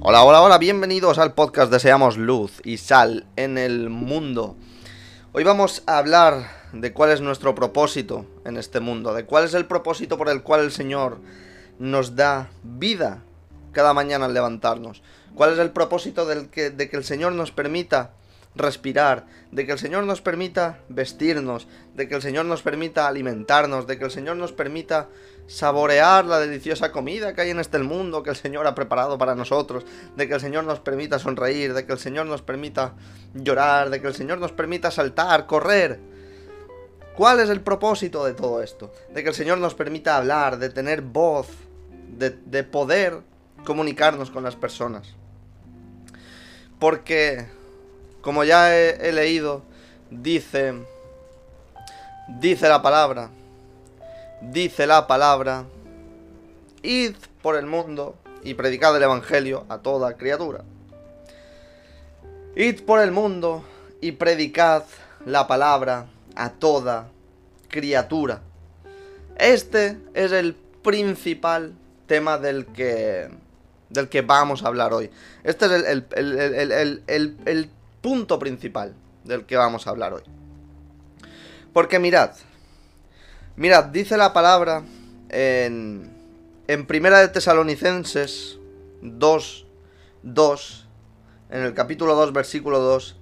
Hola, hola, hola, bienvenidos al podcast Deseamos Luz y Sal en el mundo. Hoy vamos a hablar de cuál es nuestro propósito en este mundo, de cuál es el propósito por el cual el Señor nos da vida cada mañana al levantarnos, cuál es el propósito del que, de que el Señor nos permita respirar, de que el Señor nos permita vestirnos, de que el Señor nos permita alimentarnos, de que el Señor nos permita saborear la deliciosa comida que hay en este mundo que el Señor ha preparado para nosotros, de que el Señor nos permita sonreír, de que el Señor nos permita llorar, de que el Señor nos permita saltar, correr. ¿Cuál es el propósito de todo esto? De que el Señor nos permita hablar, de tener voz, de, de poder comunicarnos con las personas. Porque como ya he, he leído, dice, dice la palabra, dice la palabra, id por el mundo y predicad el Evangelio a toda criatura. Id por el mundo y predicad la palabra a toda criatura. Este es el principal tema del que, del que vamos a hablar hoy. Este es el, el, el, el punto principal del que vamos a hablar hoy. Porque mirad, mirad, dice la palabra en, en Primera de Tesalonicenses 2, 2, en el capítulo 2, versículo 2,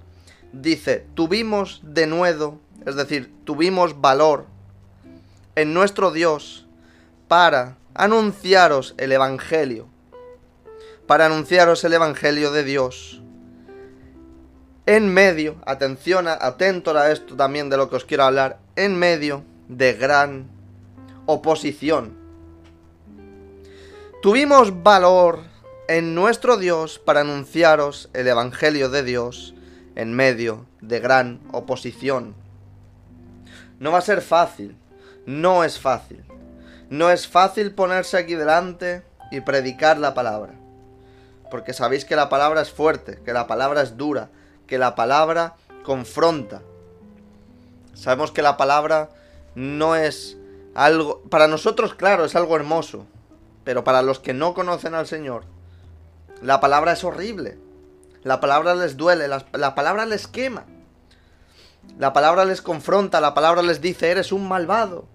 dice, tuvimos de nuevo, es decir, tuvimos valor en nuestro Dios para anunciaros el Evangelio, para anunciaros el Evangelio de Dios en medio, atención, atento a esto también de lo que os quiero hablar, en medio de gran oposición. Tuvimos valor en nuestro Dios para anunciaros el Evangelio de Dios en medio de gran oposición. No va a ser fácil, no es fácil. No es fácil ponerse aquí delante y predicar la palabra. Porque sabéis que la palabra es fuerte, que la palabra es dura, que la palabra confronta. Sabemos que la palabra no es algo... Para nosotros, claro, es algo hermoso. Pero para los que no conocen al Señor, la palabra es horrible. La palabra les duele, la, la palabra les quema. La palabra les confronta, la palabra les dice, eres un malvado.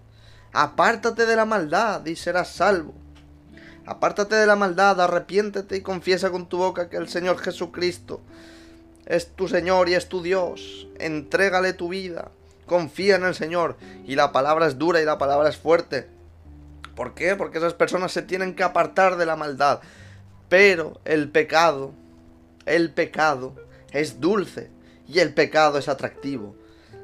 Apártate de la maldad y serás salvo. Apártate de la maldad, arrepiéntete y confiesa con tu boca que el Señor Jesucristo es tu Señor y es tu Dios. Entrégale tu vida. Confía en el Señor. Y la palabra es dura y la palabra es fuerte. ¿Por qué? Porque esas personas se tienen que apartar de la maldad. Pero el pecado, el pecado es dulce y el pecado es atractivo.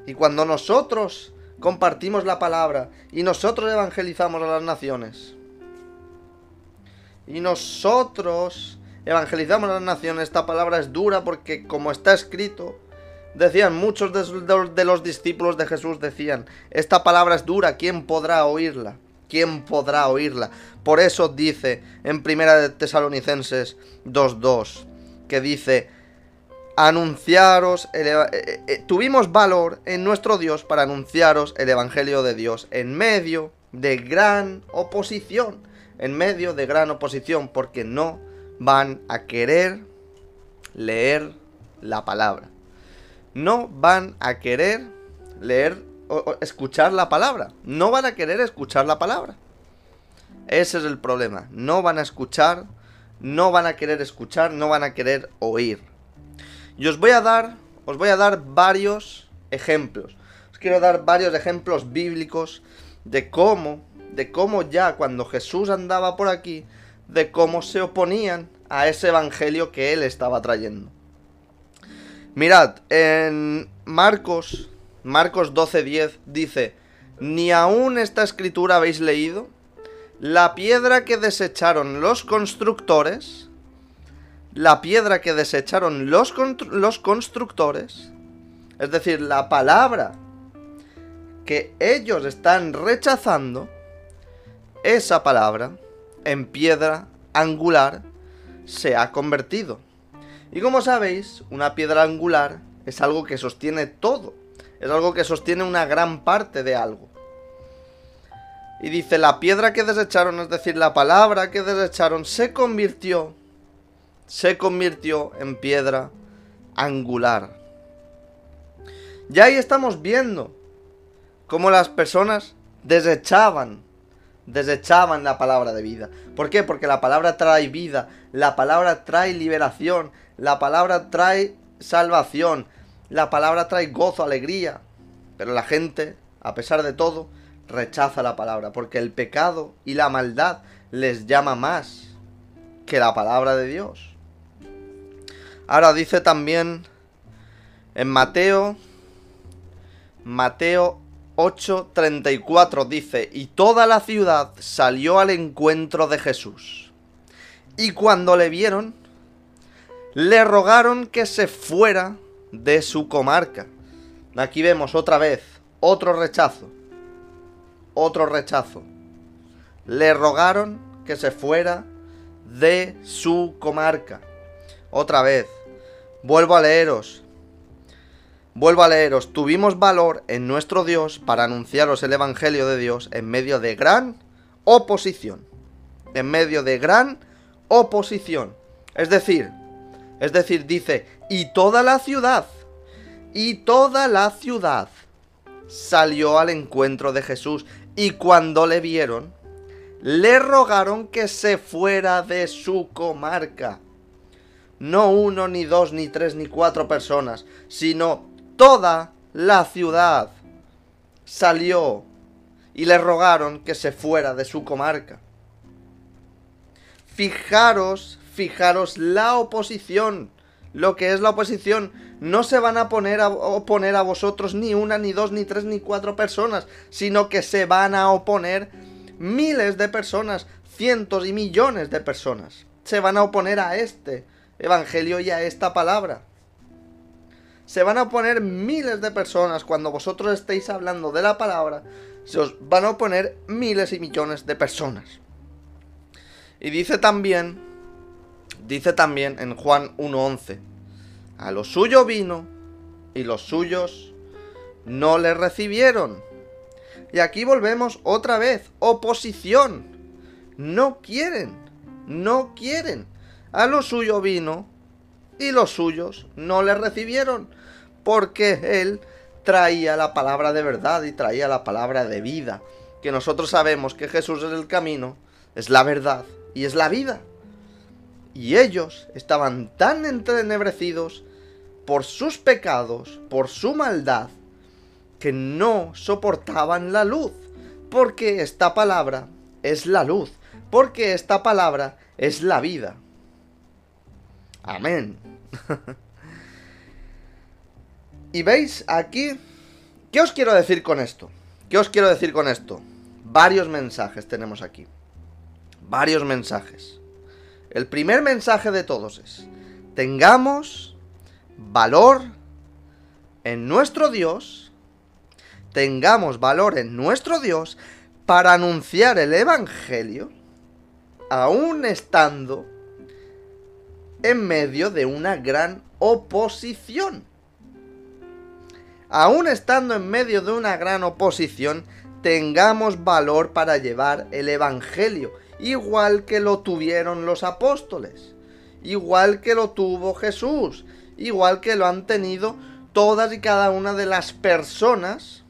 Y cuando nosotros compartimos la palabra y nosotros evangelizamos a las naciones y nosotros evangelizamos a las naciones. Esta palabra es dura porque como está escrito, decían muchos de, los discípulos de Jesús, decían, esta palabra es dura, ¿quién podrá oírla? ¿Quién podrá oírla? Por eso dice en Primera de Tesalonicenses 2.2, que dice, anunciaros, eh, eh, eh, tuvimos valor en nuestro Dios para anunciaros el Evangelio de Dios en medio de gran oposición, en medio de gran oposición, porque no van a querer leer la palabra. No van a querer leer o, escuchar la palabra. No van a querer escuchar la palabra. Ese es el problema. No van a escuchar, no van a querer escuchar, no van a querer oír. Y os voy a dar, os voy a dar varios ejemplos. Os quiero dar varios ejemplos bíblicos de cómo, de cómo ya cuando Jesús andaba por aquí, de cómo se oponían a ese evangelio que él estaba trayendo. Mirad, en Marcos, Marcos 12:10 dice, ni aún esta escritura habéis leído, la piedra que desecharon los constructores, la piedra que desecharon los, los constructores, es decir, la palabra que ellos están rechazando, esa palabra en piedra angular se ha convertido. Y como sabéis, una piedra angular es algo que sostiene todo, es algo que sostiene una gran parte de algo. Y dice, la piedra que desecharon, es decir, la palabra que desecharon, se convirtió se convirtió en piedra angular. Ya ahí estamos viendo cómo las personas desechaban, desechaban la palabra de vida. ¿Por qué? Porque la palabra trae vida, la palabra trae liberación, la palabra trae salvación, la palabra trae gozo, alegría. Pero la gente, a pesar de todo, rechaza la palabra, porque el pecado y la maldad les llama más que la palabra de Dios. Ahora dice también en Mateo, Mateo 8:34 dice, y toda la ciudad salió al encuentro de Jesús. Y cuando le vieron, le rogaron que se fuera de su comarca. Aquí vemos otra vez otro rechazo. Otro rechazo. Le rogaron que se fuera de su comarca. Otra vez. Vuelvo a leeros. Vuelvo a leeros. Tuvimos valor en nuestro Dios para anunciaros el Evangelio de Dios en medio de gran oposición. En medio de gran oposición. Es decir, es decir, dice, y toda la ciudad, y toda la ciudad salió al encuentro de Jesús, y cuando le vieron, le rogaron que se fuera de su comarca. No uno, ni dos, ni tres, ni cuatro personas, sino toda la ciudad salió y le rogaron que se fuera de su comarca. Fijaros fijaros la oposición. Lo que es la oposición. No se van a poner a oponer a vosotros ni una, ni dos, ni tres, ni cuatro personas, sino que se van a oponer miles de personas, cientos y millones de personas. Se van a oponer a este evangelio y a esta palabra. Se van a oponer miles de personas cuando vosotros estéis hablando de la palabra. Se os van a oponer miles y millones de personas. Y dice también Dice también en Juan 1.11, a lo suyo vino y los suyos no le recibieron. Y aquí volvemos otra vez, oposición. No quieren, no quieren. A lo suyo vino y los suyos no le recibieron, porque él traía la palabra de verdad y traía la palabra de vida, que nosotros sabemos que Jesús es el camino, es la verdad y es la vida. Y ellos estaban tan entrenebrecidos por sus pecados, por su maldad, que no soportaban la luz, porque esta palabra es la luz, porque esta palabra es la vida. Amén. y veis aquí, ¿qué os quiero decir con esto? ¿Qué os quiero decir con esto? Varios mensajes tenemos aquí. Varios mensajes. El primer mensaje de todos es, tengamos valor en nuestro Dios, tengamos valor en nuestro Dios para anunciar el Evangelio, aún estando en medio de una gran oposición. Aún estando en medio de una gran oposición, tengamos valor para llevar el Evangelio igual que lo tuvieron los apóstoles, igual que lo tuvo Jesús, igual que lo han tenido todas y cada una de las personas,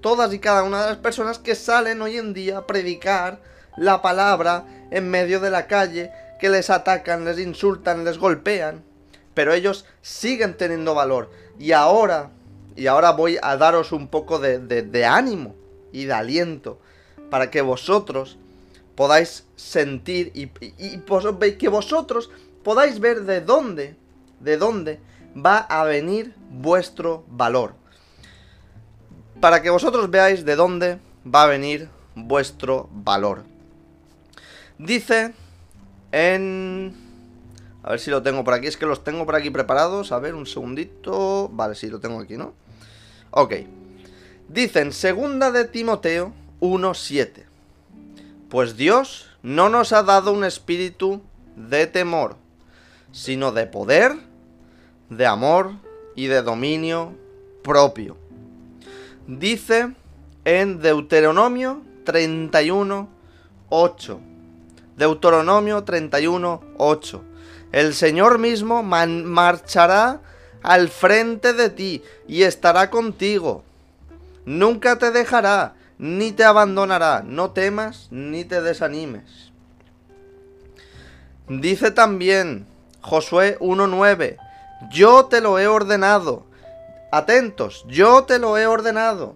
todas y cada una de las personas que salen hoy en día a predicar la palabra en medio de la calle, que les atacan, les insultan, les golpean, pero ellos siguen teniendo valor. Y ahora, y ahora voy a daros un poco de, de ánimo y de aliento para que vosotros podáis sentir y, que vosotros podáis ver de dónde, de dónde va a venir vuestro valor. Para que vosotros veáis de dónde va a venir vuestro valor. Dice en... A ver si lo tengo por aquí. Es que los tengo por aquí preparados. A ver, un segundito. Vale, sí, lo tengo aquí, ¿no? Ok. Dicen segunda de Timoteo 1.7 pues Dios no nos ha dado un espíritu de temor, sino de poder, de amor y de dominio propio. Dice en Deuteronomio 31, 8. Deuteronomio 31, 8. El Señor mismo marchará al frente de ti y estará contigo. Nunca te dejará ni te abandonará. No temas ni te desanimes. Dice también Josué 1.9, yo te lo he ordenado. Atentos, yo te lo he ordenado.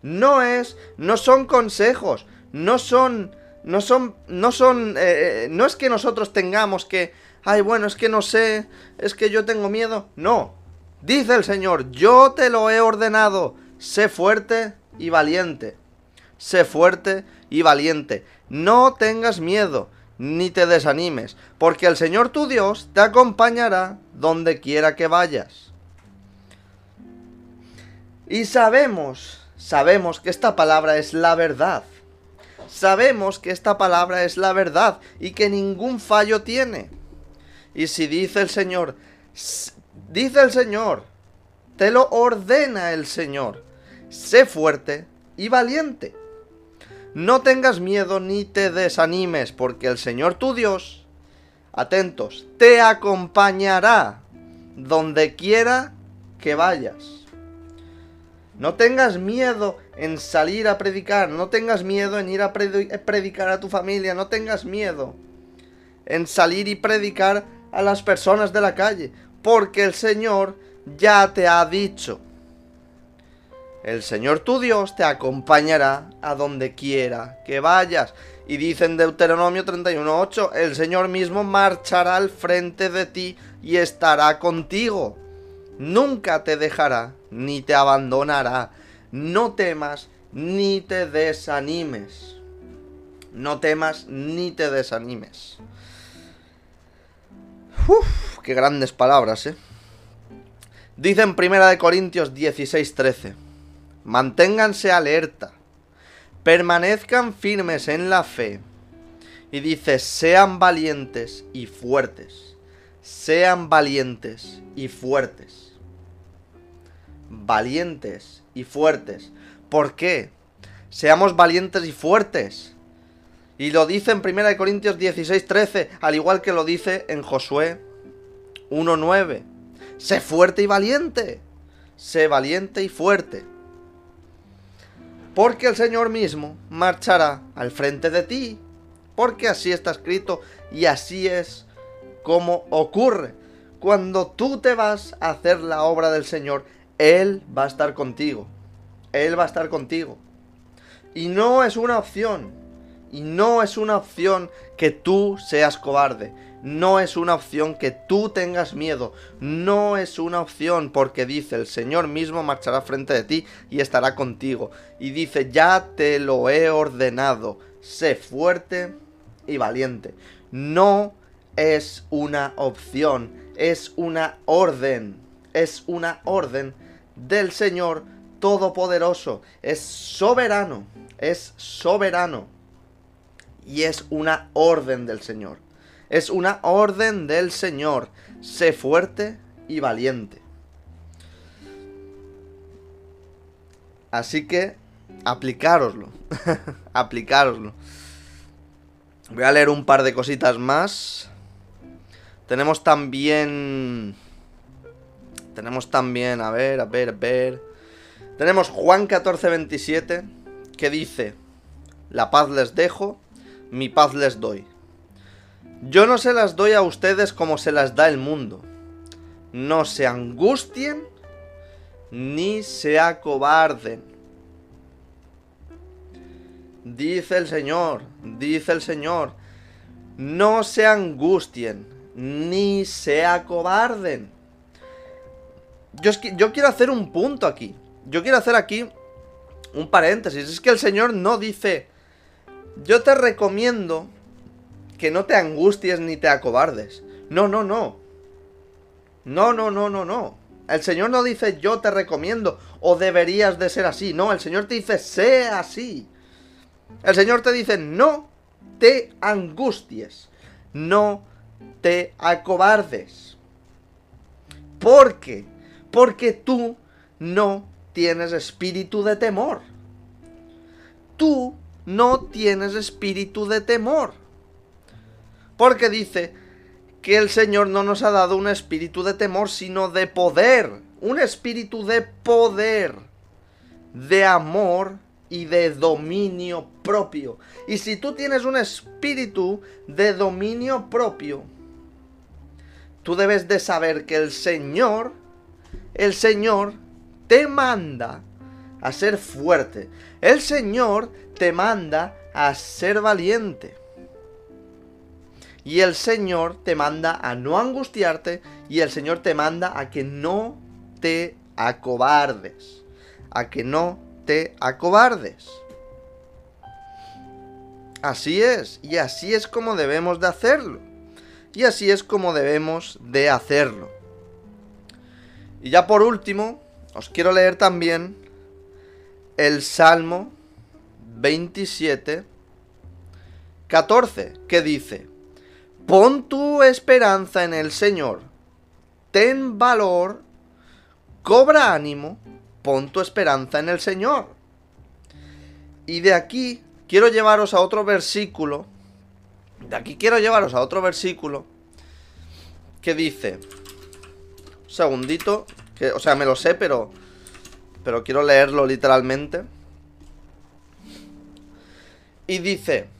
No es, no son consejos, no son, no son, no son, eh, eh, no es que nosotros tengamos que, ay, bueno, es que no sé, es que yo tengo miedo. No, dice el Señor, yo te lo he ordenado. Sé fuerte y valiente. Sé fuerte y valiente. No tengas miedo, ni te desanimes, porque el Señor tu Dios te acompañará donde quiera que vayas. Y sabemos, sabemos que esta palabra es la verdad. Sabemos que esta palabra es la verdad y que ningún fallo tiene. Y si dice el Señor, dice el Señor, te lo ordena el Señor, sé fuerte y valiente. No tengas miedo ni te desanimes, porque el Señor tu Dios, atentos, te acompañará donde quiera que vayas. No tengas miedo en salir a predicar, no tengas miedo en ir a predicar a tu familia, no tengas miedo en salir y predicar a las personas de la calle, porque el Señor ya te ha dicho el Señor tu Dios te acompañará a donde quiera que vayas. Y dice en Deuteronomio 31.8, el Señor mismo marchará al frente de ti y estará contigo. Nunca te dejará ni te abandonará. No temas ni te desanimes. No temas ni te desanimes. Uf, qué grandes palabras, ¿eh? Dice en 1 Corintios 16.13 manténganse alerta, permanezcan firmes en la fe. Y dice, sean valientes y fuertes, sean valientes y fuertes. Valientes y fuertes. ¿Por qué? Seamos valientes y fuertes. Y lo dice en 1 Corintios 16, 13, al igual que lo dice en Josué 1.9. Sé fuerte y valiente. Sé valiente y fuerte porque el Señor mismo marchará al frente de ti, porque así está escrito y así es como ocurre. Cuando tú te vas a hacer la obra del Señor, Él va a estar contigo. Él va a estar contigo. Y no es una opción. Y no es una opción que tú seas cobarde. No es una opción que tú tengas miedo. No es una opción porque dice el Señor mismo marchará frente de ti y estará contigo. Y dice, ya te lo he ordenado. Sé fuerte y valiente. No es una opción, es una orden. Es una orden del Señor Todopoderoso. Es soberano. Es soberano. Y es una orden del Señor. Es una orden del Señor. Sé fuerte y valiente. Así que, aplicároslo. aplicároslo. Voy a leer un par de cositas más. Tenemos también... Tenemos también, a ver, a ver, a ver. Tenemos Juan 14:27 que dice, la paz les dejo, mi paz les doy. Yo no se las doy a ustedes como se las da el mundo. No se angustien ni se acobarden. Dice el Señor, dice el Señor, no se angustien ni se acobarden. Yo, yo quiero hacer un punto aquí. Yo quiero hacer aquí un paréntesis. Es que el Señor no dice, yo te recomiendo que no te angusties ni te acobardes. No, no, no. No, no, no, no, no. El Señor no dice yo te recomiendo o deberías de ser así. No, el Señor te dice sea así. El Señor te dice no te angusties. No te acobardes. ¿Por qué? Porque tú no tienes espíritu de temor. Tú no tienes espíritu de temor. Porque dice que el Señor no nos ha dado un espíritu de temor, sino de poder. Un espíritu de poder, de amor y de dominio propio. Y si tú tienes un espíritu de dominio propio, tú debes de saber que el Señor, el Señor te manda a ser fuerte. El Señor te manda a ser valiente. Y el Señor te manda a no angustiarte y el Señor te manda a que no te acobardes. A que no te acobardes. Así es, y así es como debemos de hacerlo. Y así es como debemos de hacerlo. Y ya por último, os quiero leer también el Salmo 27, 14, que dice, Pon tu esperanza en el Señor, ten valor, cobra ánimo, pon tu esperanza en el Señor. Y de aquí quiero llevaros a otro versículo, de aquí quiero llevaros a otro versículo, que dice, un segundito, que, o sea, me lo sé, pero, pero quiero leerlo literalmente. Y dice,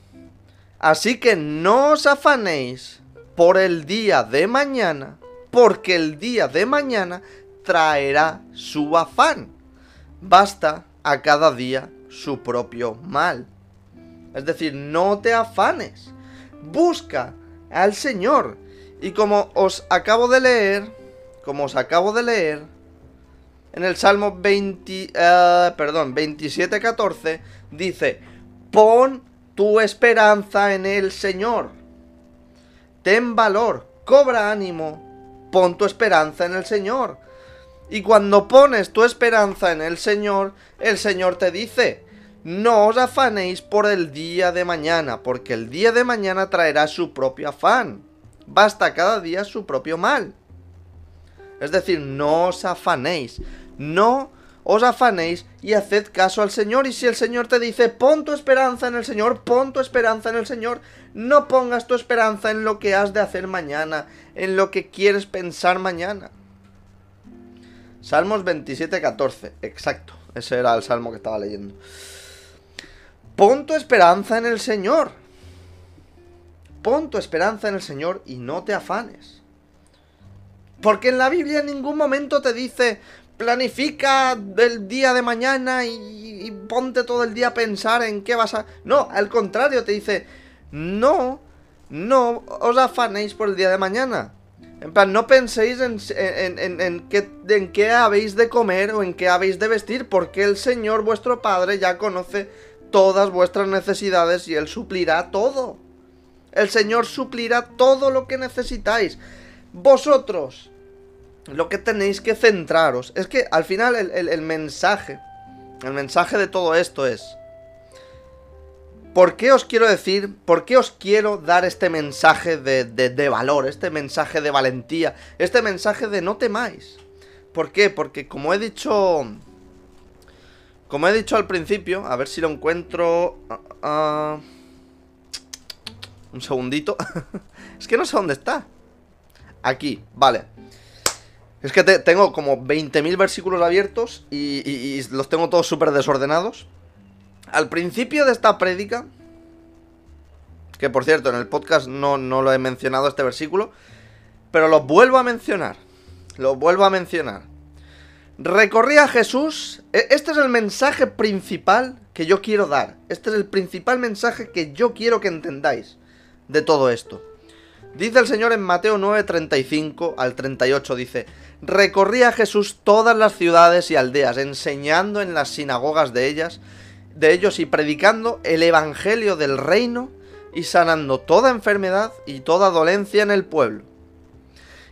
Así que no os afanéis por el día de mañana, porque el día de mañana traerá su afán. Basta a cada día su propio mal. Es decir, no te afanes. Busca al Señor. Y como os acabo de leer, como os acabo de leer, en el Salmo 20, uh, perdón, 27.14, dice, pon tu esperanza en el Señor. Ten valor, cobra ánimo, pon tu esperanza en el Señor. Y cuando pones tu esperanza en el Señor, el Señor te dice, no os afanéis por el día de mañana, porque el día de mañana traerá su propio afán. Basta cada día su propio mal. Es decir, no os afanéis, no os afanéis y haced caso al Señor. Y si el Señor te dice, pon tu esperanza en el Señor, pon tu esperanza en el Señor, no pongas tu esperanza en lo que has de hacer mañana, en lo que quieres pensar mañana. Salmos 27, 14, exacto, ese era el salmo que estaba leyendo. Pon tu esperanza en el Señor. Pon tu esperanza en el Señor y no te afanes. Porque en la Biblia en ningún momento te dice, planifica del día de mañana y, ponte todo el día a pensar en qué vas a... No, al contrario, te dice, no, no os afanéis por el día de mañana. En plan, no penséis en, en, en, qué, en qué habéis de comer o en qué habéis de vestir, porque el Señor vuestro Padre ya conoce todas vuestras necesidades y Él suplirá todo. El Señor suplirá todo lo que necesitáis. Vosotros, lo que tenéis que centraros. Es que al final el, mensaje, el mensaje de todo esto es... ¿Por qué os quiero decir, por qué os quiero dar este mensaje de, de, valor, este mensaje de valentía, este mensaje de no temáis? ¿Por qué? Porque como he dicho... Como he dicho al principio, a ver si lo encuentro... Uh, uh, un segundito. es que no sé dónde está. Aquí, vale. Es que tengo como 20.000 versículos abiertos y, los tengo todos súper desordenados. Al principio de esta prédica, que por cierto en el podcast no, no lo he mencionado este versículo, pero lo vuelvo a mencionar. Lo vuelvo a mencionar. Recorría a Jesús. E, este es el mensaje principal que yo quiero dar. Este es el principal mensaje que yo quiero que entendáis de todo esto. Dice el Señor en Mateo 9, 35 al 38, dice, recorría Jesús todas las ciudades y aldeas, enseñando en las sinagogas de ellas, de ellos y predicando el evangelio del reino y sanando toda enfermedad y toda dolencia en el pueblo.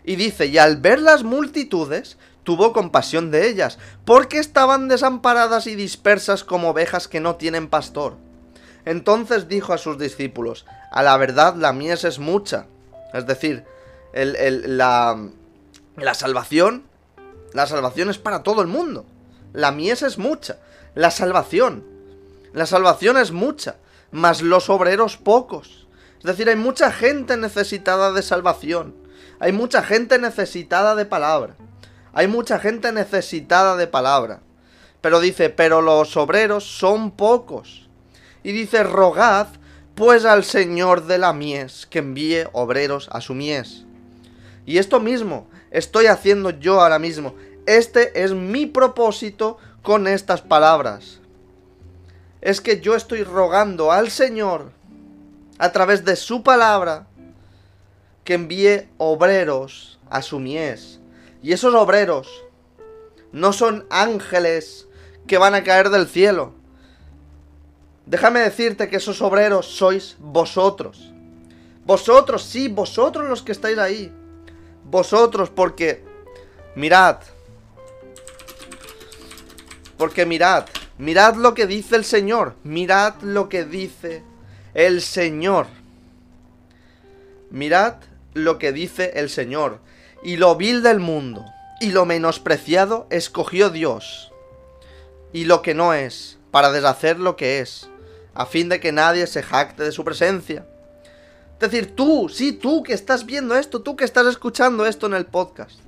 Y dice, y al ver las multitudes, tuvo compasión de ellas, porque estaban desamparadas y dispersas como ovejas que no tienen pastor. Entonces dijo a sus discípulos, a la verdad la mies es mucha, es decir, la, salvación, la salvación es para todo el mundo. La mies es mucha. La salvación, la salvación es mucha, mas los obreros pocos. Es decir, hay mucha gente necesitada de salvación. Hay mucha gente necesitada de palabra. Hay mucha gente necesitada de palabra. Pero dice, pero los obreros son pocos. Y dice, rogad pues al Señor de la mies que envíe obreros a su mies. Y esto mismo estoy haciendo yo ahora mismo. Este es mi propósito con estas palabras. Es que yo estoy rogando al Señor a través de su palabra que envíe obreros a su mies. Y esos obreros no son ángeles que van a caer del cielo. Déjame decirte que esos obreros sois vosotros. Vosotros, sí, vosotros los que estáis ahí. Vosotros, porque... Mirad. Porque mirad. Mirad lo que dice el Señor. Mirad lo que dice el Señor. Mirad lo que dice el Señor. Y lo vil del mundo y lo menospreciado escogió Dios. Y lo que no es, para deshacer lo que es, a fin de que nadie se jacte de su presencia. Es decir, tú, sí, tú que estás viendo esto, tú que estás escuchando esto en el podcast.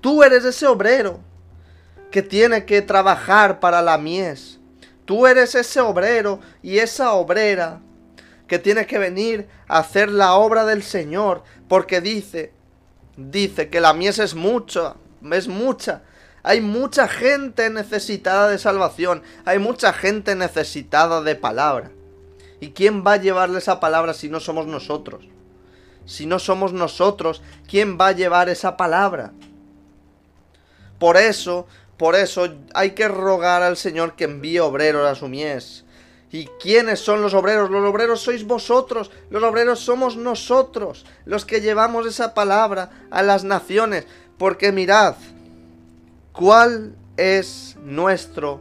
Tú eres ese obrero que tiene que trabajar para la mies. Tú eres ese obrero y esa obrera que tiene que venir a hacer la obra del Señor, porque dice, dice que la mies es mucha, es mucha. Hay mucha gente necesitada de salvación, hay mucha gente necesitada de palabra. ¿Y quién va a llevarle esa palabra si no somos nosotros? Si no somos nosotros, ¿quién va a llevar esa palabra? Por eso, por eso hay que rogar al Señor que envíe obreros a su mies. ¿Y quiénes son los obreros? Los obreros sois vosotros, los obreros somos nosotros, los que llevamos esa palabra a las naciones. Porque mirad, ¿cuál es nuestro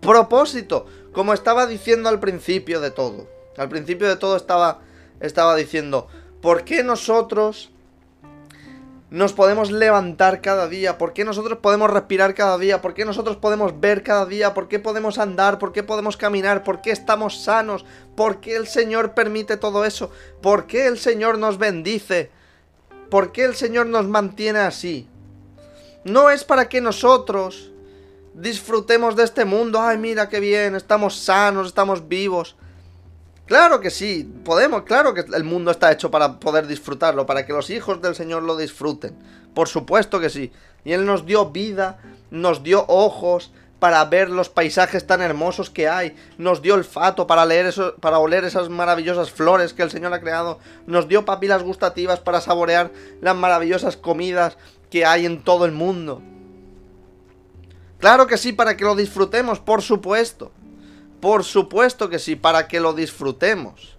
propósito? Como estaba diciendo al principio de todo. Al principio de todo estaba, estaba diciendo, ¿por qué nosotros nos podemos levantar cada día? ¿Por qué nosotros podemos respirar cada día? ¿Por qué nosotros podemos ver cada día? ¿Por qué podemos andar? ¿Por qué podemos caminar? ¿Por qué estamos sanos? ¿Por qué el Señor permite todo eso? ¿Por qué el Señor nos bendice? ¿Por qué el Señor nos mantiene así? No es para que nosotros disfrutemos de este mundo. Ay, mira qué bien, estamos sanos, estamos vivos. Claro que sí, podemos, claro que el mundo está hecho para poder disfrutarlo, para que los hijos del Señor lo disfruten. Por supuesto que sí. Y Él nos dio vida, nos dio ojos para ver los paisajes tan hermosos que hay, nos dio olfato para leer eso, para oler esas maravillosas flores que el Señor ha creado, nos dio papilas gustativas para saborear las maravillosas comidas que hay en todo el mundo. Claro que sí, para que lo disfrutemos, por supuesto. Por supuesto que sí, para que lo disfrutemos.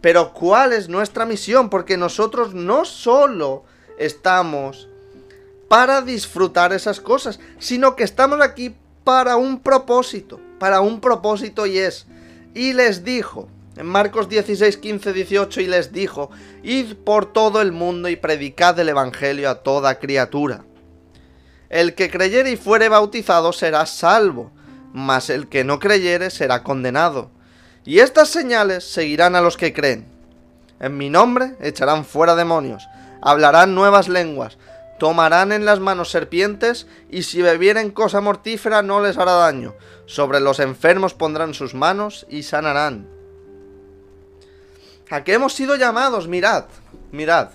Pero ¿cuál es nuestra misión? Porque nosotros no solo estamos para disfrutar esas cosas, sino que estamos aquí para un propósito, para un propósito y es, y les dijo, en Marcos 16, 15, 18, y les dijo, id por todo el mundo y predicad el Evangelio a toda criatura. El que creyere y fuere bautizado será salvo mas el que no creyere será condenado. Y estas señales seguirán a los que creen. En mi nombre echarán fuera demonios, hablarán nuevas lenguas, tomarán en las manos serpientes, y si bebieren cosa mortífera no les hará daño. Sobre los enfermos pondrán sus manos y sanarán. ¿A qué hemos sido llamados? Mirad, mirad.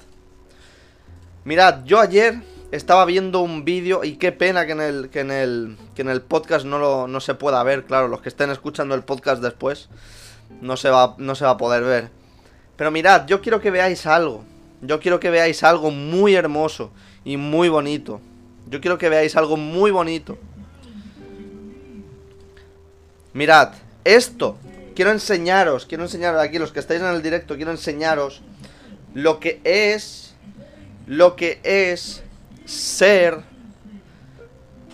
Mirad, yo ayer estaba viendo un vídeo y qué pena que en el, que en el, que en el podcast no, lo, no se pueda ver, claro, los que estén escuchando el podcast después no se, va, no se va a poder ver. Pero mirad, yo quiero que veáis algo. Yo quiero que veáis algo muy hermoso y muy bonito. Yo quiero que veáis algo muy bonito. Mirad, esto, quiero enseñaros, quiero enseñaros aquí, los que estáis en el directo, quiero enseñaros lo que es, lo que es ser,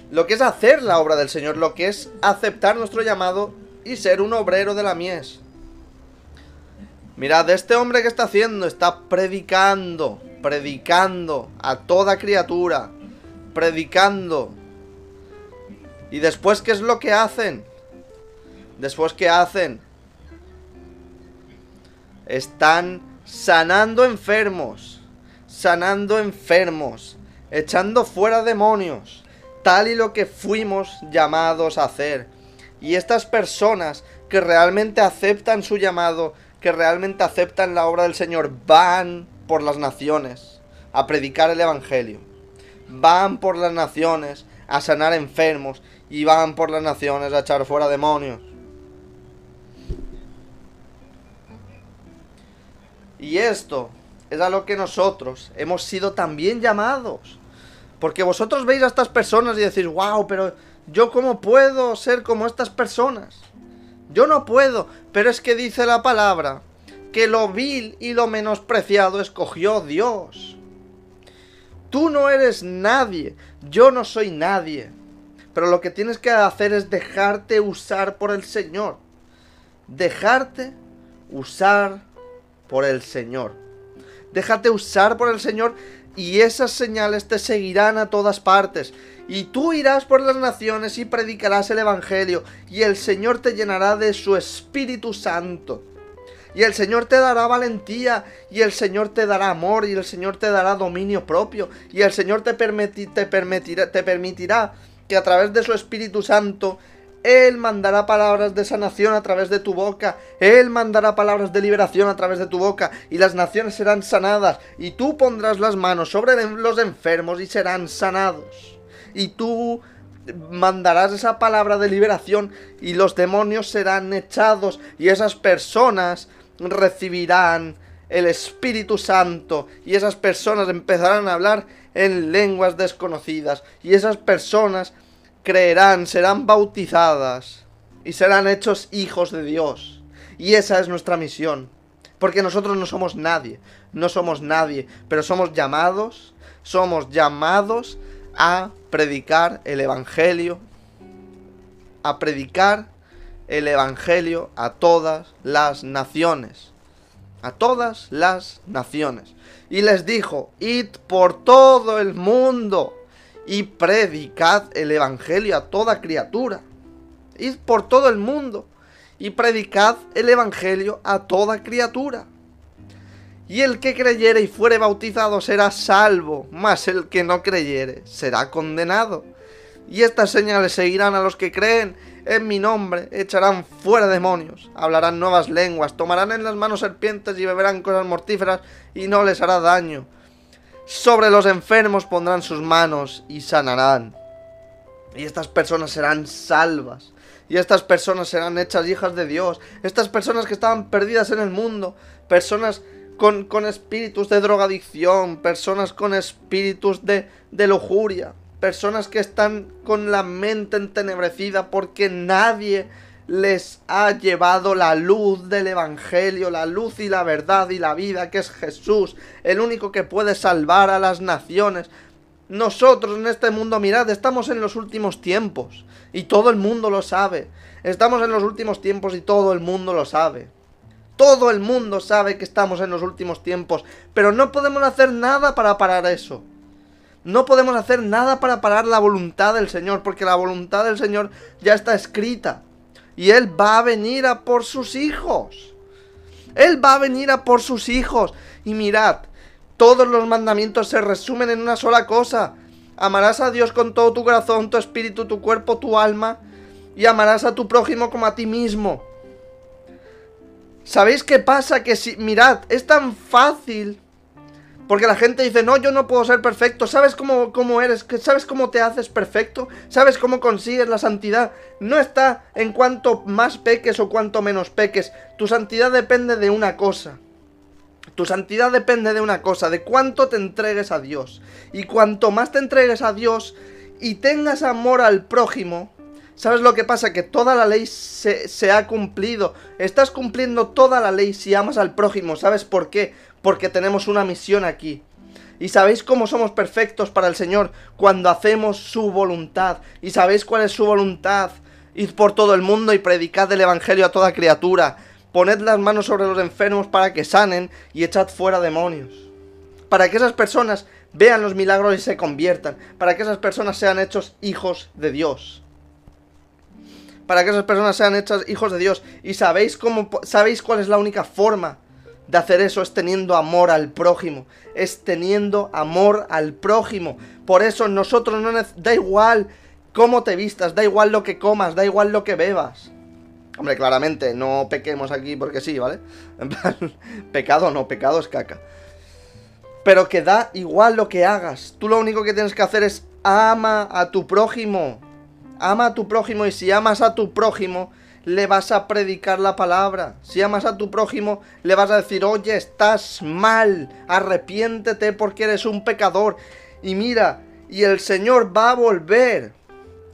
lo que es hacer la obra del Señor, lo que es aceptar nuestro llamado y ser un obrero de la mies. Mirad, este hombre que está haciendo está predicando, predicando a toda criatura, predicando. ¿Y después qué es lo que hacen? Después qué hacen? Están sanando enfermos, sanando enfermos, echando fuera demonios, tal y lo que fuimos llamados a hacer. Y estas personas que realmente aceptan su llamado, que realmente aceptan la obra del Señor, van por las naciones a predicar el Evangelio. Van por las naciones a sanar enfermos y van por las naciones a echar fuera demonios. Y esto es a lo que nosotros hemos sido también llamados. Porque vosotros veis a estas personas y decís, wow, pero yo cómo puedo ser como estas personas. Yo no puedo, pero es que dice la palabra que lo vil y lo menospreciado escogió Dios. Tú no eres nadie, yo no soy nadie. Pero lo que tienes que hacer es dejarte usar por el Señor. Dejarte usar por el Señor. Déjate usar por el Señor y esas señales te seguirán a todas partes. Y tú irás por las naciones y predicarás el Evangelio, y el Señor te llenará de su Espíritu Santo. Y el Señor te dará valentía, y el Señor te dará amor, y el Señor te dará dominio propio, y el Señor te, te, permitirá, que a través de su Espíritu Santo él mandará palabras de sanación a través de tu boca. Él mandará palabras de liberación a través de tu boca. Y las naciones serán sanadas. Y tú pondrás las manos sobre los enfermos y serán sanados. Y tú mandarás esa palabra de liberación y los demonios serán echados. Y esas personas recibirán el Espíritu Santo. Y esas personas empezarán a hablar en lenguas desconocidas. Y esas personas creerán, serán bautizadas y serán hechos hijos de Dios. Y esa es nuestra misión. Porque nosotros no somos nadie, no somos nadie, pero somos llamados, somos llamados a predicar el Evangelio, a predicar el Evangelio a todas las naciones, a todas las naciones. Y les dijo, id por todo el mundo y predicad el Evangelio a toda criatura. Id por todo el mundo y predicad el Evangelio a toda criatura. Y el que creyere y fuere bautizado será salvo, mas el que no creyere será condenado. Y estas señales seguirán a los que creen en mi nombre, echarán fuera demonios, hablarán nuevas lenguas, tomarán en las manos serpientes y beberán cosas mortíferas y no les hará daño sobre los enfermos pondrán sus manos y sanarán. Y estas personas serán salvas. Y estas personas serán hechas hijas de Dios. Estas personas que estaban perdidas en el mundo. Personas con, con espíritus de drogadicción. Personas con espíritus de, de lujuria. Personas que están con la mente entenebrecida porque nadie les ha llevado la luz del Evangelio, la luz y la verdad y la vida, que es Jesús, el único que puede salvar a las naciones. Nosotros en este mundo, mirad, estamos en los últimos tiempos y todo el mundo lo sabe. Estamos en los últimos tiempos y todo el mundo lo sabe. Todo el mundo sabe que estamos en los últimos tiempos, pero no podemos hacer nada para parar eso. No podemos hacer nada para parar la voluntad del Señor, porque la voluntad del Señor ya está escrita. Y Él va a venir a por sus hijos. Él va a venir a por sus hijos. Y mirad, todos los mandamientos se resumen en una sola cosa. Amarás a Dios con todo tu corazón, tu espíritu, tu cuerpo, tu alma. Y amarás a tu prójimo como a ti mismo. ¿Sabéis qué pasa? Que si, mirad, es tan fácil porque la gente dice, no, yo no puedo ser perfecto. ¿Sabes cómo, cómo eres? ¿Sabes cómo te haces perfecto? ¿Sabes cómo consigues la santidad? No está en cuanto más peques o cuanto menos peques. Tu santidad depende de una cosa. Tu santidad depende de una cosa, de cuánto te entregues a Dios. Y cuanto más te entregues a Dios y tengas amor al prójimo, ¿sabes lo que pasa? Que toda la ley se, se ha cumplido. Estás cumpliendo toda la ley si amas al prójimo. ¿Sabes por qué? Porque tenemos una misión aquí. Y sabéis cómo somos perfectos para el Señor cuando hacemos su voluntad. Y sabéis cuál es su voluntad. Id por todo el mundo y predicad el Evangelio a toda criatura. Poned las manos sobre los enfermos para que sanen y echad fuera demonios. Para que esas personas vean los milagros y se conviertan. Para que esas personas sean hechos hijos de Dios. Para que esas personas sean hechas hijos de Dios. Y sabéis cómo sabéis cuál es la única forma de hacer eso es teniendo amor al prójimo, es teniendo amor al prójimo. Por eso nosotros no da igual cómo te vistas, da igual lo que comas, da igual lo que bebas. Hombre, claramente, no pequemos aquí porque sí, ¿vale? Pecado no, pecado es caca. Pero que da igual lo que hagas. Tú lo único que tienes que hacer es ama a tu prójimo. Ama a tu prójimo y si amas a tu prójimo, le vas a predicar la palabra. Si amas a tu prójimo, le vas a decir, oye, estás mal, arrepiéntete porque eres un pecador. Y mira, y el Señor va a volver.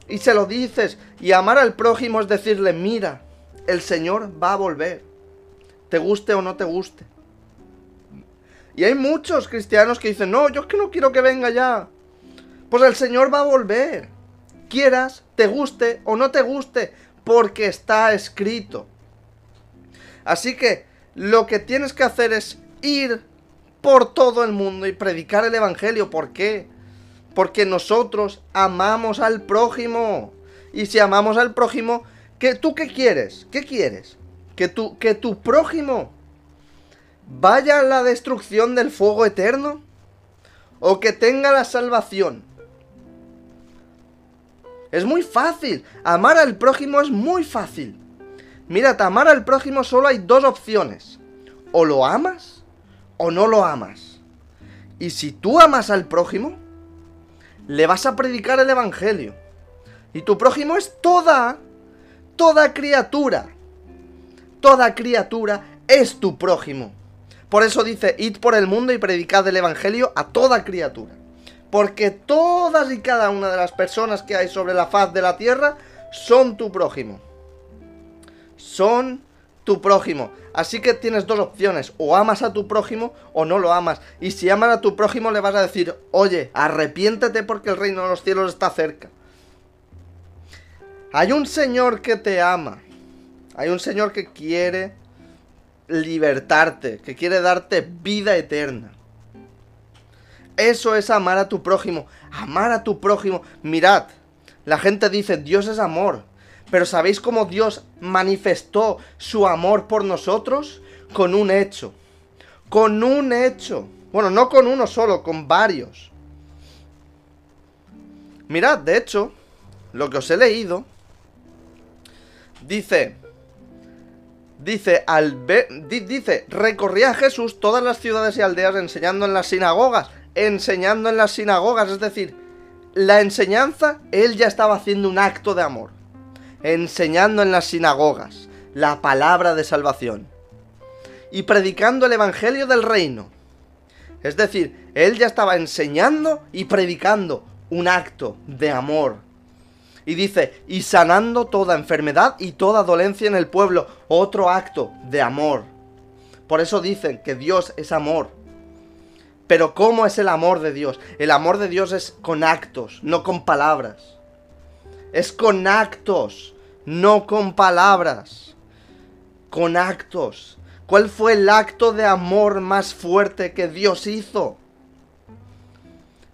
Y se lo dices. Y amar al prójimo es decirle, mira, el Señor va a volver. Te guste o no te guste. Y hay muchos cristianos que dicen, no, yo es que no quiero que venga ya. Pues el Señor va a volver. Quieras, te guste o no te guste porque está escrito. Así que lo que tienes que hacer es ir por todo el mundo y predicar el Evangelio. ¿Por qué? Porque nosotros amamos al prójimo. Y si amamos al prójimo, ¿qué, ¿tú qué quieres? ¿Qué quieres? ¿Que tu, ¿Que tu prójimo vaya a la destrucción del fuego eterno? ¿O que tenga la salvación? Es muy fácil. Amar al prójimo es muy fácil. Mira, amar al prójimo solo hay dos opciones. O lo amas o no lo amas. Y si tú amas al prójimo, le vas a predicar el Evangelio. Y tu prójimo es toda, toda criatura. Toda criatura es tu prójimo. Por eso dice, id por el mundo y predicad el Evangelio a toda criatura porque todas y cada una de las personas que hay sobre la faz de la tierra son tu prójimo. Son tu prójimo. Así que tienes dos opciones, o amas a tu prójimo o no lo amas. Y si amas a tu prójimo le vas a decir, oye, arrepiéntete porque el reino de los cielos está cerca. Hay un Señor que te ama. Hay un Señor que quiere libertarte, que quiere darte vida eterna. Eso es amar a tu prójimo. Amar a tu prójimo. Mirad, la gente dice, Dios es amor. Pero ¿sabéis cómo Dios manifestó su amor por nosotros? Con un hecho. Con un hecho. Bueno, no con uno solo, con varios. Mirad, de hecho, lo que os he leído, dice, dice, al dice, recorría Jesús todas las ciudades y aldeas enseñando en las sinagogas enseñando en las sinagogas, es decir, la enseñanza, él ya estaba haciendo un acto de amor, enseñando en las sinagogas la palabra de salvación y predicando el evangelio del reino. Es decir, él ya estaba enseñando y predicando un acto de amor. Y dice, y sanando toda enfermedad y toda dolencia en el pueblo, otro acto de amor. Por eso dicen que Dios es amor. Pero ¿cómo es el amor de Dios? El amor de Dios es con actos, no con palabras. Es con actos, no con palabras. Con actos. ¿Cuál fue el acto de amor más fuerte que Dios hizo?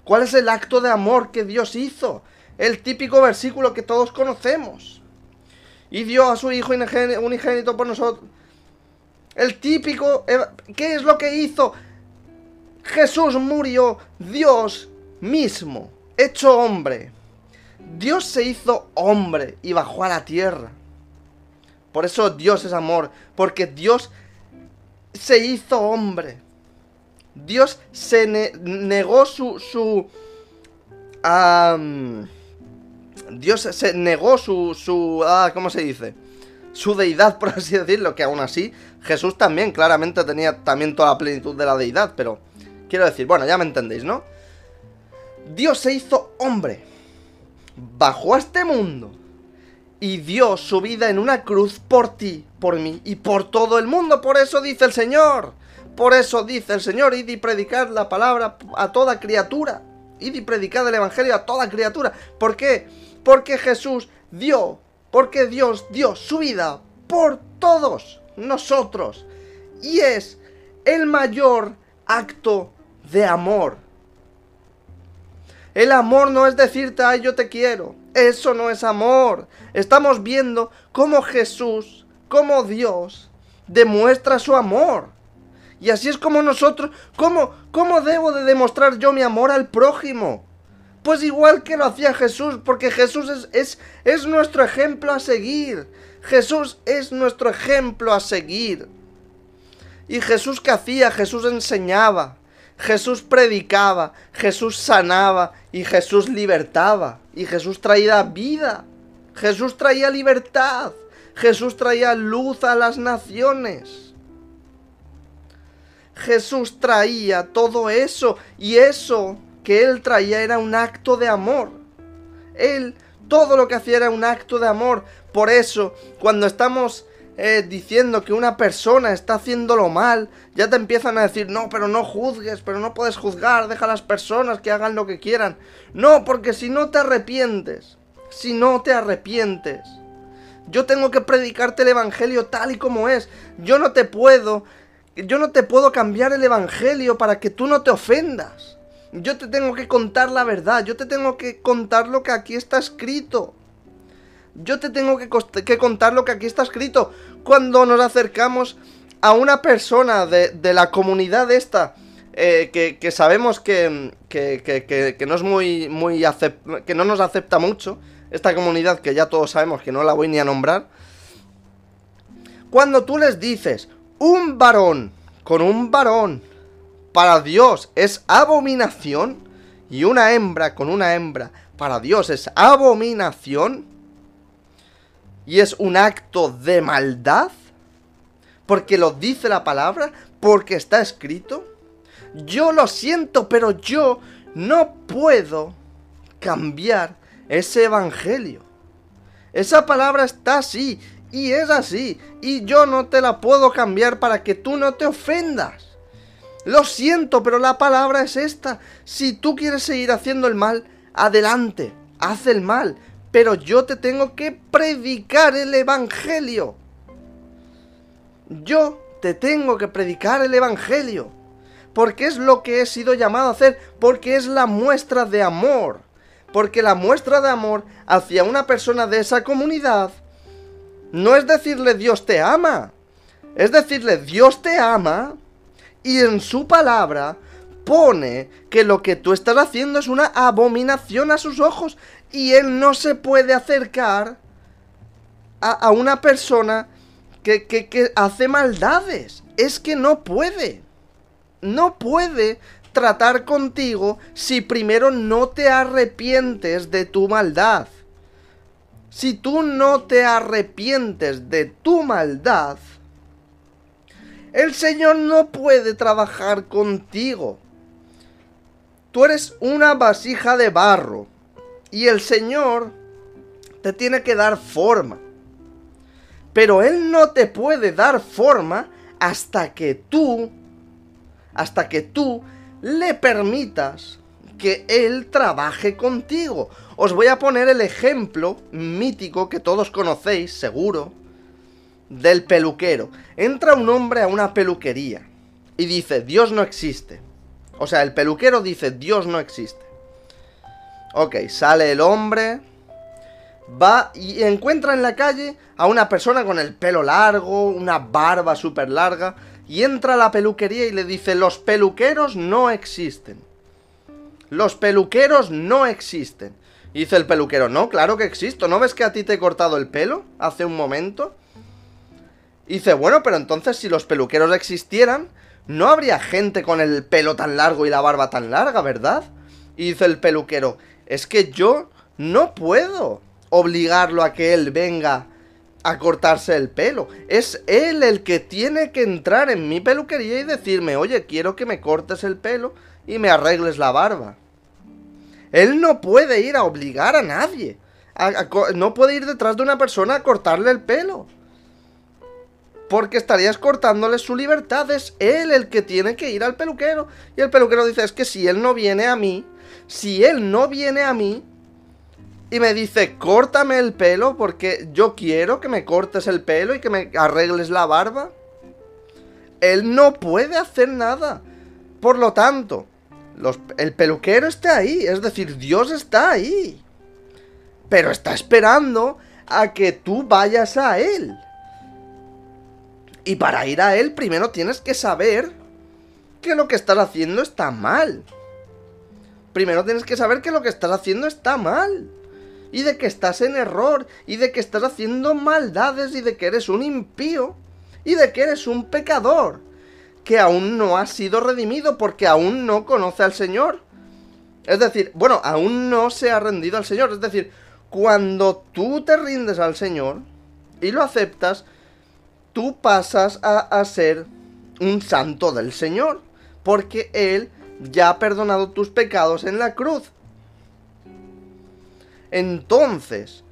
¿Cuál es el acto de amor que Dios hizo? El típico versículo que todos conocemos. Y dio a su Hijo unigénito por nosotros. El típico... ¿Qué es lo que hizo? Jesús murió, Dios mismo, hecho hombre. Dios se hizo hombre y bajó a la tierra. Por eso Dios es amor, porque Dios se hizo hombre. Dios se negó su... su Dios se negó su... su ah, ¿Cómo se dice? Su deidad, por así decirlo, que aún así Jesús también claramente tenía también toda la plenitud de la deidad, pero Quiero decir, bueno, ya me entendéis, ¿no? Dios se hizo hombre, bajó a este mundo y dio su vida en una cruz por ti, por mí y por todo el mundo. Por eso dice el Señor. Por eso dice el Señor, id y predicad la palabra a toda criatura. Id y predicad el Evangelio a toda criatura. ¿Por qué? Porque Jesús dio, porque Dios dio su vida por todos nosotros. Y es el mayor acto de amor. El amor no es decirte, ay, yo te quiero. Eso no es amor. Estamos viendo cómo Jesús, cómo Dios, demuestra su amor. Y así es como nosotros, ¿cómo, cómo debo de demostrar yo mi amor al prójimo? Pues igual que lo hacía Jesús, porque Jesús es, es, es nuestro ejemplo a seguir. Jesús es nuestro ejemplo a seguir. ¿Y Jesús qué hacía? Jesús enseñaba, Jesús predicaba, Jesús sanaba y Jesús libertaba. Y Jesús traía vida, Jesús traía libertad, Jesús traía luz a las naciones. Jesús traía todo eso y eso que él traía era un acto de amor. Él, todo lo que hacía era un acto de amor. Por eso, cuando estamos eh, diciendo que una persona está haciéndolo mal, ya te empiezan a decir, no, pero no juzgues, pero no puedes juzgar, deja a las personas que hagan lo que quieran. No, porque si no te arrepientes, si no te arrepientes, yo tengo que predicarte el Evangelio tal y como es. Yo no te puedo, yo no te puedo cambiar el Evangelio para que tú no te ofendas. Yo te tengo que contar la verdad, yo te tengo que contar lo que aquí está escrito. Yo te tengo que, contar lo que aquí está escrito. Cuando nos acercamos a una persona de, la comunidad esta, eh, que, sabemos que, que, no es muy, muy que no nos acepta mucho, esta comunidad que ya todos sabemos que no la voy ni a nombrar, cuando tú les dices, un varón con un varón para Dios es abominación y una hembra con una hembra para Dios es abominación y es un acto de maldad porque lo dice la palabra, porque está escrito. Yo lo siento, pero yo no puedo cambiar ese evangelio. Esa palabra está así y es así y yo no te la puedo cambiar para que tú no te ofendas. Lo siento, pero la palabra es esta. Si tú quieres seguir haciendo el mal, adelante, haz el mal. Pero yo te tengo que predicar el Evangelio. Yo te tengo que predicar el Evangelio. Porque es lo que he sido llamado a hacer. Porque es la muestra de amor. Porque la muestra de amor hacia una persona de esa comunidad no es decirle Dios te ama. Es decirle Dios te ama y en su palabra pone que lo que tú estás haciendo es una abominación a sus ojos y él no se puede acercar a, una persona que, que hace maldades. Es que no puede. No puede tratar contigo si primero no te arrepientes de tu maldad. Si tú no te arrepientes de tu maldad, el Señor no puede trabajar contigo. Tú eres una vasija de barro y el Señor te tiene que dar forma. Pero Él no te puede dar forma hasta que tú, hasta que tú le permitas que Él trabaje contigo. Os voy a poner el ejemplo mítico que todos conocéis, seguro, del peluquero. Entra un hombre a una peluquería y dice, Dios no existe. O sea, el peluquero dice, Dios no existe. Ok, sale el hombre, va y encuentra en la calle a una persona con el pelo largo, una barba súper larga, y entra a la peluquería y le dice, los peluqueros no existen. Los peluqueros no existen. Dice el peluquero, no, claro que existo. ¿No ves que a ti te he cortado el pelo hace un momento? Dice, bueno, pero entonces si los peluqueros existieran, no habría gente con el pelo tan largo y la barba tan larga, ¿verdad? Y dice el peluquero, es que yo no puedo obligarlo a que él venga a cortarse el pelo. Es él el que tiene que entrar en mi peluquería y decirme, oye, quiero que me cortes el pelo y me arregles la barba. Él no puede ir a obligar a nadie. no puede ir detrás de una persona a cortarle el pelo porque estarías cortándole su libertad. Es él el que tiene que ir al peluquero. Y el peluquero dice, es que si él no viene a mí, si él no viene a mí y me dice, córtame el pelo porque yo quiero que me cortes el pelo y que me arregles la barba, él no puede hacer nada. Por lo tanto, el peluquero está ahí, es decir, Dios está ahí. Pero está esperando a que tú vayas a él. Y para ir a él primero tienes que saber que lo que estás haciendo está mal. Primero tienes que saber que lo que estás haciendo está mal. Y de que estás en error. Y de que estás haciendo maldades. Y de que eres un impío. Y de que eres un pecador. Que aún no ha sido redimido porque aún no conoce al Señor. Es decir, bueno, aún no se ha rendido al Señor. Es decir, cuando tú te rindes al Señor y lo aceptas, tú pasas a, a ser un santo del Señor. Porque Él ya ha perdonado tus pecados en la cruz. Entonces,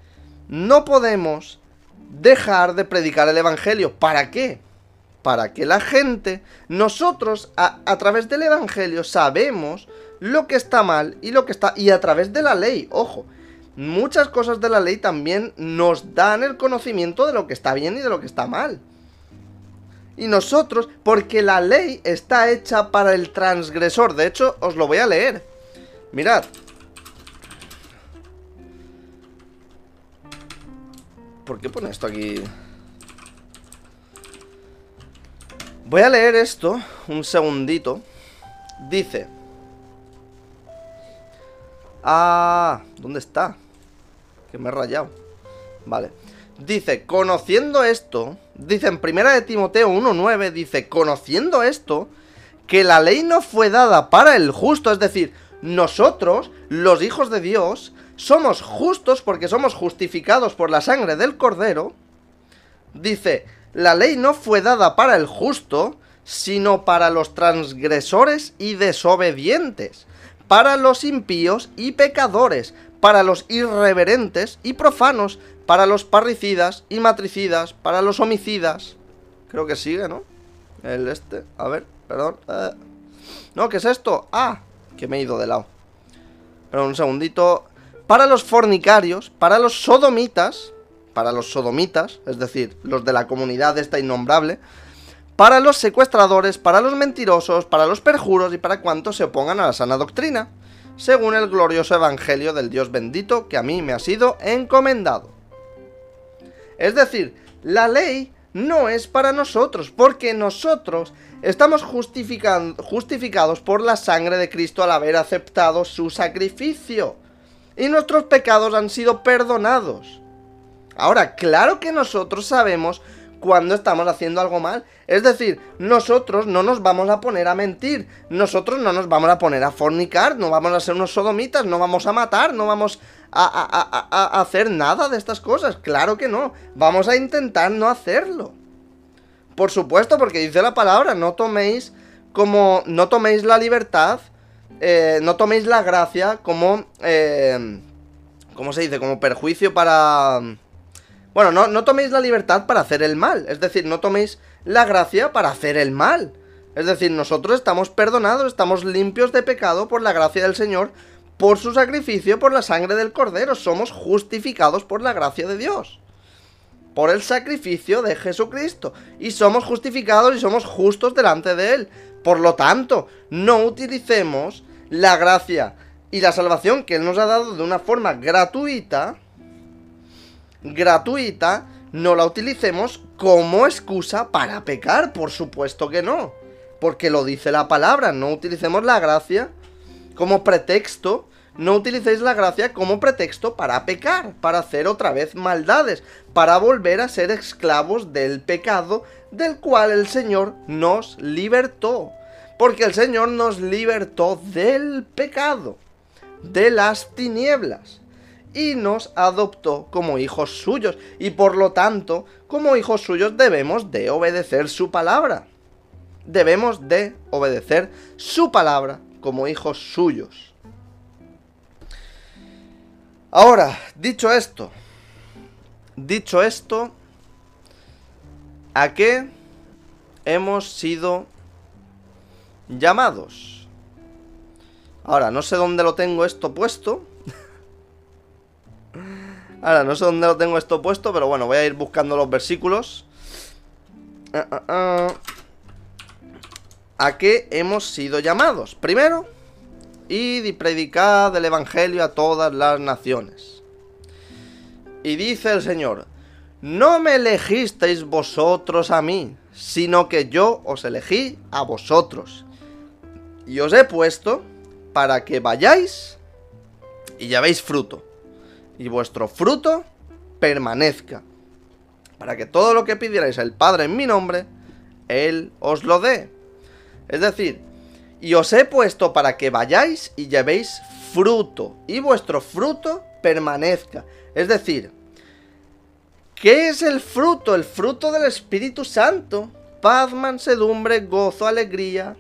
no podemos dejar de predicar el Evangelio. ¿Para qué? Para que la gente, nosotros, a, través del Evangelio, sabemos lo que está mal y lo que está... Y a través de la ley, ojo, muchas cosas de la ley también nos dan el conocimiento de lo que está bien y de lo que está mal. Y nosotros, porque la ley está hecha para el transgresor. De hecho, os lo voy a leer. Mirad. ¿Por qué pone esto aquí? Voy a leer esto, un segundito. Dice... Ah, ¿dónde está? Que me he rayado. Vale. Dice, conociendo esto, dice en primera de Timoteo 1.9, dice, conociendo esto, que la ley no fue dada para el justo, es decir, nosotros, los hijos de Dios, somos justos porque somos justificados por la sangre del Cordero. Dice, la ley no fue dada para el justo, sino para los transgresores y desobedientes, para los impíos y pecadores, para los irreverentes y profanos, para los parricidas y matricidas, para los homicidas. Creo que sigue, ¿no? El este, a ver, perdón. Eh. No, ¿qué es esto? Ah, que me he ido de lado. Pero un segundito. Para los fornicarios, para los sodomitas, para los sodomitas, es decir, los de la comunidad esta innombrable, para los secuestradores, para los mentirosos, para los perjuros y para cuantos se opongan a la sana doctrina, según el glorioso evangelio del Dios bendito que a mí me ha sido encomendado. Es decir, la ley no es para nosotros, porque nosotros estamos justificados por la sangre de Cristo al haber aceptado su sacrificio. Y nuestros pecados han sido perdonados. Ahora, claro que nosotros sabemos cuando estamos haciendo algo mal. Es decir, nosotros no nos vamos a poner a mentir, nosotros no nos vamos a poner a fornicar, no vamos a ser unos sodomitas, no vamos a matar, no vamos a, hacer nada de estas cosas. Claro que no, vamos a intentar no hacerlo. Por supuesto, porque dice la palabra, no toméis como, no toméis la libertad, eh, no toméis la gracia como, eh, ¿cómo se dice? Como perjuicio para bueno, no, no toméis la libertad para hacer el mal. Es decir, no toméis la gracia para hacer el mal. Es decir, nosotros estamos perdonados, estamos limpios de pecado por la gracia del Señor, por su sacrificio, por la sangre del Cordero. Somos justificados por la gracia de Dios. Por el sacrificio de Jesucristo. Y somos justificados y somos justos delante de Él. Por lo tanto, no utilicemos la gracia y la salvación que Él nos ha dado de una forma gratuita gratuita, no la utilicemos como excusa para pecar, por supuesto que no. Porque lo dice la palabra, no utilicemos la gracia como pretexto, no utilicéis la gracia como pretexto para pecar, para hacer otra vez maldades, para volver a ser esclavos del pecado del cual el Señor nos libertó. Porque el Señor nos libertó del pecado, de las tinieblas y nos adoptó como hijos suyos y por lo tanto como hijos suyos debemos de obedecer su palabra. Debemos de obedecer su palabra como hijos suyos. Ahora, dicho esto, dicho esto, ¿a qué hemos sido llamados? Ahora, no sé dónde lo tengo esto puesto, Ahora, no sé dónde lo tengo esto puesto, pero bueno, voy a ir buscando los versículos. Ah, ah, ah. ¿A qué hemos sido llamados? Primero, id y predicad el Evangelio a todas las naciones. Y dice el Señor, no me elegisteis vosotros a mí, sino que yo os elegí a vosotros, y os he puesto para que vayáis y llevéis fruto, y vuestro fruto permanezca, para que todo lo que pidierais al Padre en mi nombre, Él os lo dé. Es decir, y os he puesto para que vayáis y llevéis fruto, y vuestro fruto permanezca. Es decir, ¿qué es el fruto? El fruto del Espíritu Santo. Paz, mansedumbre, gozo, alegría,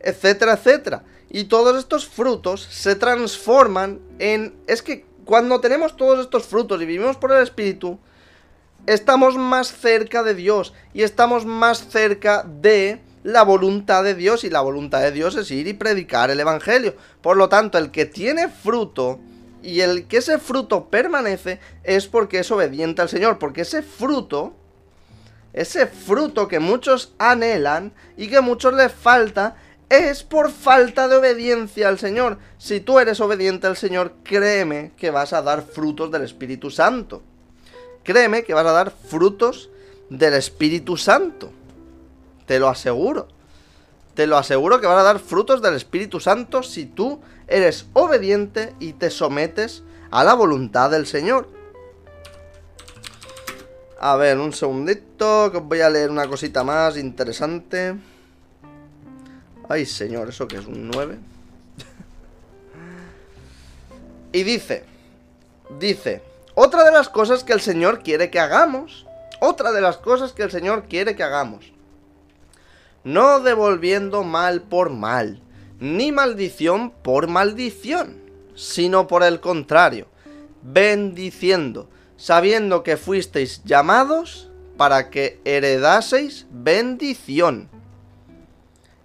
etcétera, etcétera. Y todos estos frutos se transforman en... Es que cuando tenemos todos estos frutos y vivimos por el Espíritu, estamos más cerca de Dios y estamos más cerca de la voluntad de Dios y la voluntad de Dios es ir y predicar el Evangelio. Por lo tanto, el que tiene fruto y el que ese fruto permanece es porque es obediente al Señor, porque ese fruto, ese fruto que muchos anhelan y que a muchos les falta, es por falta de obediencia al Señor. Si tú eres obediente al Señor, créeme que vas a dar frutos del Espíritu Santo. Créeme que vas a dar frutos del Espíritu Santo. Te lo aseguro. Te lo aseguro que van a dar frutos del Espíritu Santo si tú eres obediente y te sometes a la voluntad del Señor. A ver, un segundito, que os voy a leer una cosita más interesante. Ay, señor, ¿eso que es un 9? y dice, dice, otra de las cosas que el Señor quiere que hagamos, otra de las cosas que el Señor quiere que hagamos, no devolviendo mal por mal, ni maldición por maldición, sino por el contrario, bendiciendo, sabiendo que fuisteis llamados para que heredaseis bendición.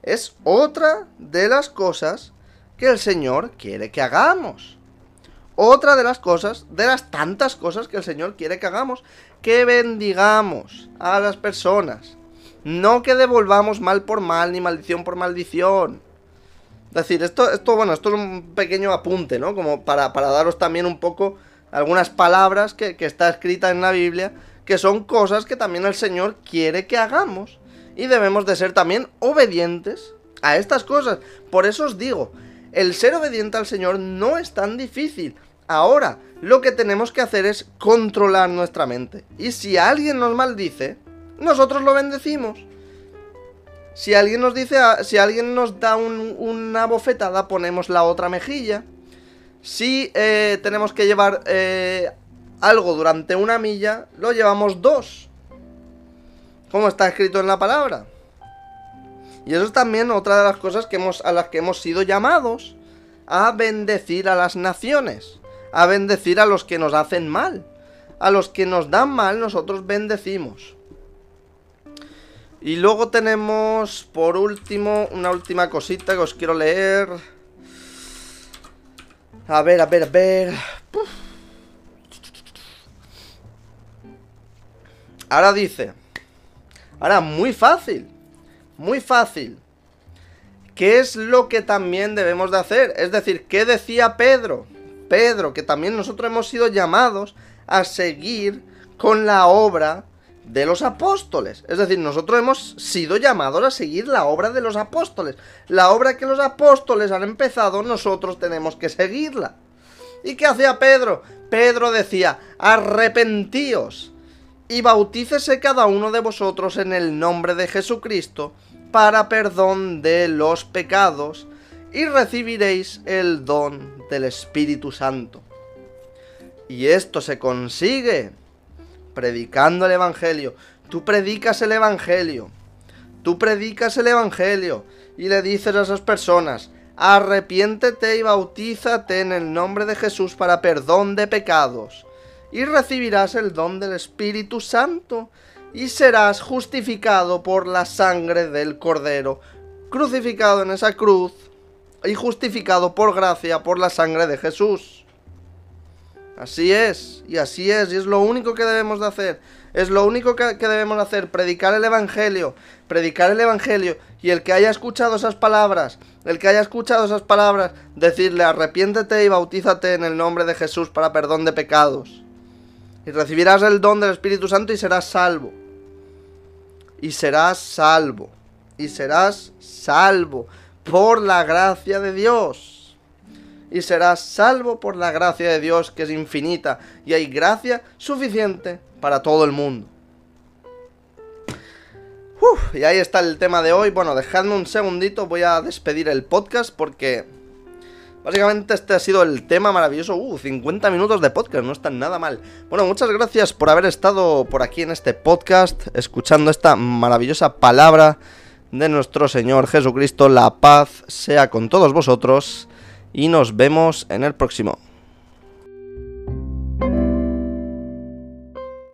Es otra de las cosas que el Señor quiere que hagamos. Otra de las cosas, de las tantas cosas que el Señor quiere que hagamos, que bendigamos a las personas, no que devolvamos mal por mal ni maldición por maldición. Es decir, esto, esto, bueno, esto es un pequeño apunte, ¿no? Como para, daros también un poco algunas palabras que, que está escrita en la Biblia, que son cosas que también el Señor quiere que hagamos. Y debemos de ser también obedientes a estas cosas. Por eso os digo, el ser obediente al Señor no es tan difícil. Ahora, lo que tenemos que hacer es controlar nuestra mente. Y si alguien nos maldice, nosotros lo bendecimos. Si alguien nos dice, si alguien nos da una bofetada, ponemos la otra mejilla. Si eh, tenemos que llevar eh, algo durante una milla, lo llevamos dos. Como está escrito en la palabra. Y eso es también otra de las cosas a las que hemos sido llamados a bendecir a las naciones, a bendecir a los que nos hacen mal. A los que nos dan mal, nosotros bendecimos. Y luego tenemos, por último, una última cosita que os quiero leer. A ver, a ver, a ver. Ahora dice. Ahora, muy fácil. Muy fácil. ¿Qué es lo que también debemos de hacer? Es decir, ¿qué decía Pedro? Pedro, que también nosotros hemos sido llamados a seguir con la obra de los apóstoles. Es decir, nosotros hemos sido llamados a seguir la obra de los apóstoles. La obra que los apóstoles han empezado, nosotros tenemos que seguirla. ¿Y qué hacía Pedro? Pedro decía, arrepentíos y bautícese cada uno de vosotros en el nombre de Jesucristo para perdón de los pecados y recibiréis el don del Espíritu Santo. Y esto se consigue predicando el Evangelio. Tú predicas el Evangelio. Tú predicas el Evangelio y le dices a esas personas, arrepiéntete y bautízate en el nombre de Jesús para perdón de pecados y recibirás el don del Espíritu Santo y serás justificado por la sangre del Cordero, crucificado en esa cruz y justificado por gracia por la sangre de Jesús. Así es, y así es, y es lo único que debemos de hacer. Es lo único que, debemos hacer, predicar el Evangelio, predicar el Evangelio. Y el que haya escuchado esas palabras, el que haya escuchado esas palabras, decirle arrepiéntete y bautízate en el nombre de Jesús para perdón de pecados. Y recibirás el don del Espíritu Santo y serás salvo. Y serás salvo. y serás salvo por la gracia de Dios. Y serás salvo por la gracia de Dios que es infinita y hay gracia suficiente para todo el mundo. Y ahí está el tema de hoy. Bueno, dejadme un segundito, voy a despedir el podcast porque básicamente este ha sido el tema maravilloso. Uh, 50 minutos de podcast, no está nada mal. Bueno, muchas gracias por haber estado por aquí en este podcast, escuchando esta maravillosa palabra de nuestro Señor Jesucristo. La paz sea con todos vosotros y nos vemos en el próximo.